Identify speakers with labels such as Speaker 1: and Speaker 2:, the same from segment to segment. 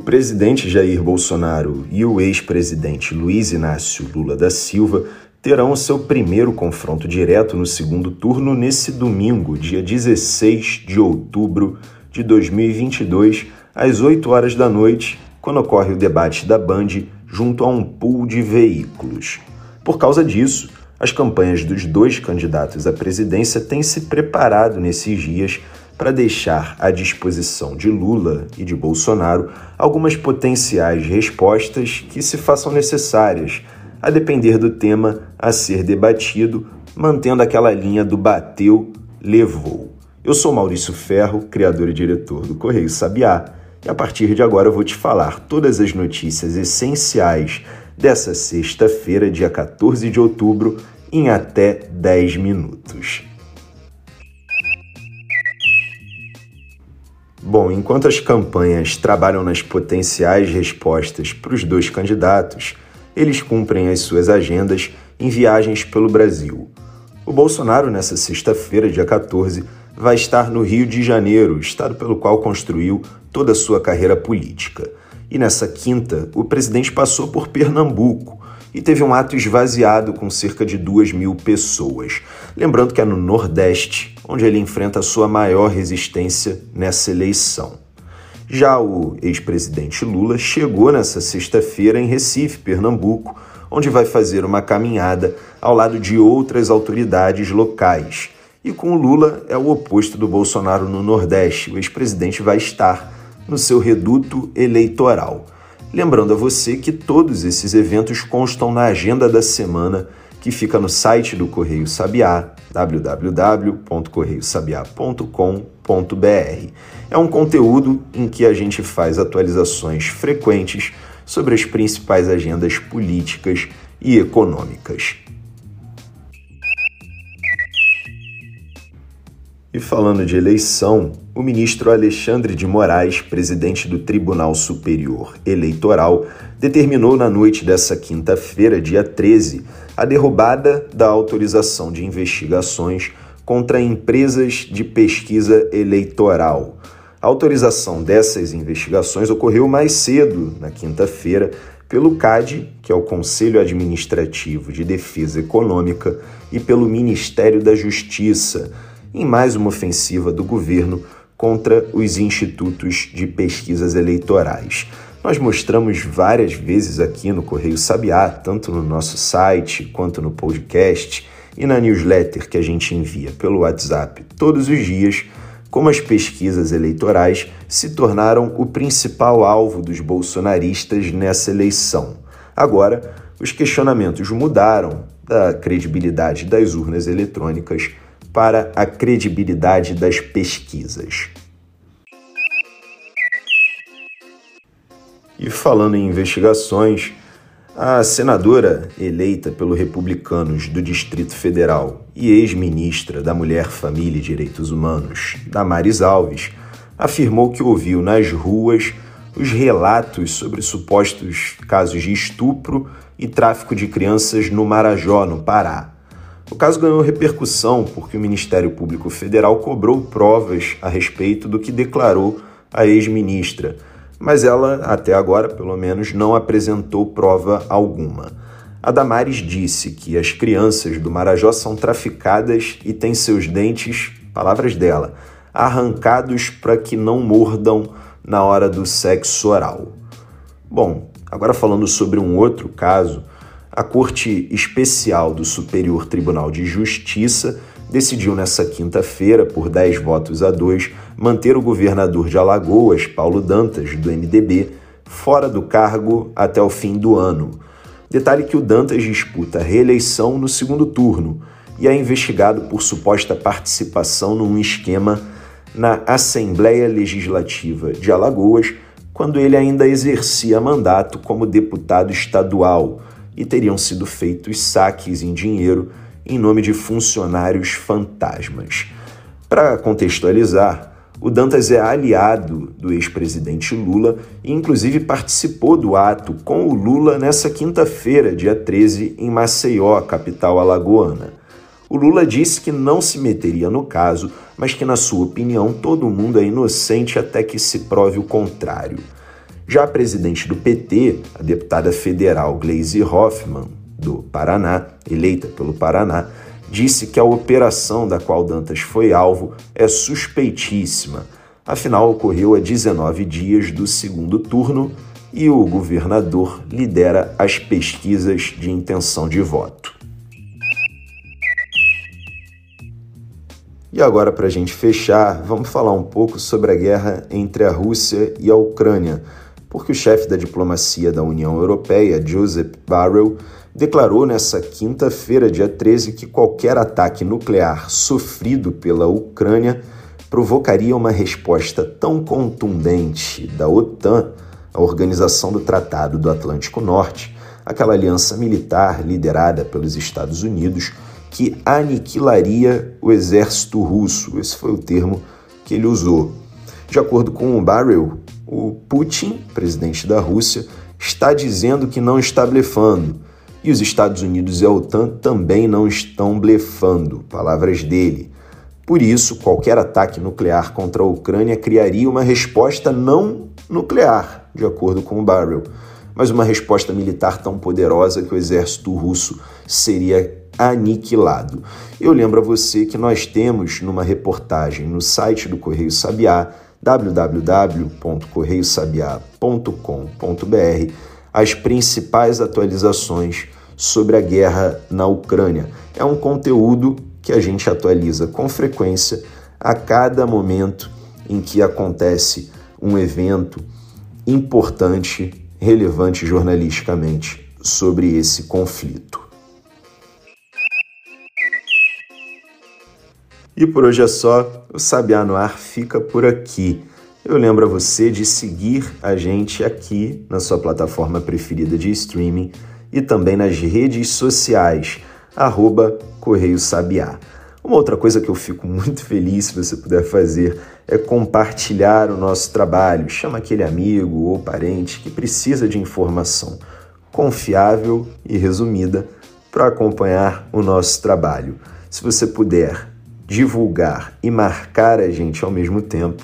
Speaker 1: presidente Jair Bolsonaro e o ex-presidente Luiz Inácio Lula da Silva terão o seu primeiro confronto direto no segundo turno nesse domingo, dia 16 de outubro de 2022, às 8 horas da noite, quando ocorre o debate da Band junto a um pool de veículos. Por causa disso, as campanhas dos dois candidatos à presidência têm se preparado nesses dias para deixar à disposição de Lula e de Bolsonaro algumas potenciais respostas que se façam necessárias a depender do tema a ser debatido, mantendo aquela linha do bateu, levou. Eu sou Maurício Ferro, criador e diretor do Correio Sabiá, e a partir de agora eu vou te falar todas as notícias essenciais dessa sexta-feira, dia 14 de outubro, em até 10 minutos. Bom, enquanto as campanhas trabalham nas potenciais respostas para os dois candidatos, eles cumprem as suas agendas em viagens pelo Brasil. O Bolsonaro, nessa sexta-feira, dia 14, vai estar no Rio de Janeiro, estado pelo qual construiu toda a sua carreira política. E nessa quinta, o presidente passou por Pernambuco e teve um ato esvaziado com cerca de duas mil pessoas. Lembrando que é no Nordeste onde ele enfrenta a sua maior resistência nessa eleição. Já o ex-presidente Lula chegou nessa sexta-feira em Recife, Pernambuco, onde vai fazer uma caminhada ao lado de outras autoridades locais. E com o Lula é o oposto do Bolsonaro no Nordeste. O ex-presidente vai estar no seu reduto eleitoral. Lembrando a você que todos esses eventos constam na agenda da semana que fica no site do Correio Sabiá, www.correiosabiá.com.br. É um conteúdo em que a gente faz atualizações frequentes sobre as principais agendas políticas e econômicas. E falando de eleição, o ministro Alexandre de Moraes, presidente do Tribunal Superior Eleitoral, determinou na noite dessa quinta-feira, dia 13, a derrubada da autorização de investigações contra empresas de pesquisa eleitoral. A autorização dessas investigações ocorreu mais cedo, na quinta-feira, pelo CAD, que é o Conselho Administrativo de Defesa Econômica, e pelo Ministério da Justiça em mais uma ofensiva do governo contra os institutos de pesquisas eleitorais. Nós mostramos várias vezes aqui no Correio Sabiá, tanto no nosso site quanto no podcast e na newsletter que a gente envia pelo WhatsApp todos os dias, como as pesquisas eleitorais se tornaram o principal alvo dos bolsonaristas nessa eleição. Agora, os questionamentos mudaram da credibilidade das urnas eletrônicas para a credibilidade das pesquisas. E falando em investigações, a senadora eleita pelo Republicanos do Distrito Federal e ex-ministra da Mulher, Família e Direitos Humanos, Damares Alves, afirmou que ouviu nas ruas os relatos sobre supostos casos de estupro e tráfico de crianças no Marajó, no Pará. O caso ganhou repercussão porque o Ministério Público Federal cobrou provas a respeito do que declarou a ex-ministra, mas ela, até agora, pelo menos, não apresentou prova alguma. A Damares disse que as crianças do Marajó são traficadas e têm seus dentes, palavras dela, arrancados para que não mordam na hora do sexo oral. Bom, agora falando sobre um outro caso, a Corte Especial do Superior Tribunal de Justiça decidiu nessa quinta-feira, por 10 votos a 2, manter o governador de Alagoas, Paulo Dantas, do MDB, fora do cargo até o fim do ano. Detalhe que o Dantas disputa a reeleição no segundo turno e é investigado por suposta participação num esquema na Assembleia Legislativa de Alagoas, quando ele ainda exercia mandato como deputado estadual e teriam sido feitos saques em dinheiro em nome de funcionários fantasmas. Para contextualizar, o Dantas é aliado do ex-presidente Lula e, inclusive, participou do ato com o Lula nessa quinta-feira, dia 13, em Maceió, capital alagoana. O Lula disse que não se meteria no caso, mas que, na sua opinião, todo mundo é inocente até que se prove o contrário. Já a presidente do PT, a deputada federal Gleisi Hoffmann, do Paraná, eleita pelo Paraná, disse que a operação da qual Dantas foi alvo é suspeitíssima. Afinal, ocorreu a 19 dias do segundo turno e o governador lidera as pesquisas de intenção de voto. E agora, para a gente fechar, vamos falar um pouco sobre a guerra entre a Rússia e a Ucrânia porque o chefe da diplomacia da União Europeia, Joseph Borrell, declarou nesta quinta-feira, dia 13, que qualquer ataque nuclear sofrido pela Ucrânia provocaria uma resposta tão contundente da OTAN, a Organização do Tratado do Atlântico Norte, aquela aliança militar liderada pelos Estados Unidos, que aniquilaria o exército russo. Esse foi o termo que ele usou. De acordo com o Barrel, o Putin, presidente da Rússia, está dizendo que não está blefando. E os Estados Unidos e a OTAN também não estão blefando, palavras dele. Por isso, qualquer ataque nuclear contra a Ucrânia criaria uma resposta não nuclear, de acordo com o Barrel, mas uma resposta militar tão poderosa que o exército russo seria aniquilado. Eu lembro a você que nós temos numa reportagem no site do Correio Sabiá www.correiosabiá.com.br as principais atualizações sobre a guerra na Ucrânia. É um conteúdo que a gente atualiza com frequência a cada momento em que acontece um evento importante, relevante jornalisticamente sobre esse conflito. E por hoje é só, o Sabiá no Ar fica por aqui. Eu lembro a você de seguir a gente aqui na sua plataforma preferida de streaming e também nas redes sociais, arroba Correio Sabiá. Uma outra coisa que eu fico muito feliz se você puder fazer é compartilhar o nosso trabalho. Chama aquele amigo ou parente que precisa de informação confiável e resumida para acompanhar o nosso trabalho. Se você puder divulgar e marcar a gente ao mesmo tempo,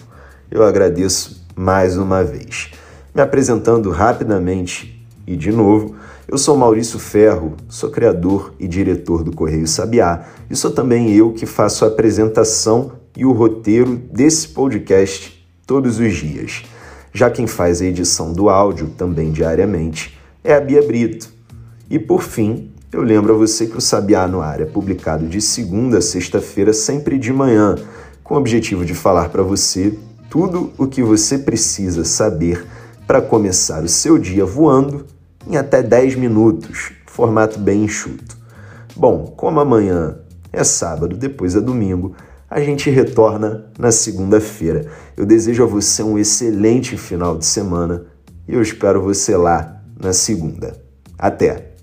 Speaker 1: eu agradeço mais uma vez. Me apresentando rapidamente e de novo, eu sou Maurício Ferro, sou criador e diretor do Correio Sabiá e sou também eu que faço a apresentação e o roteiro desse podcast todos os dias. Já quem faz a edição do áudio também diariamente é a Bia Brito. E por fim, eu lembro a você que o Sabiá no Ar é publicado de segunda a sexta-feira, sempre de manhã, com o objetivo de falar para você tudo o que você precisa saber para começar o seu dia voando em até 10 minutos, formato bem enxuto. Bom, como amanhã é sábado, depois é domingo, a gente retorna na segunda-feira. Eu desejo a você um excelente final de semana e eu espero você lá na segunda. Até!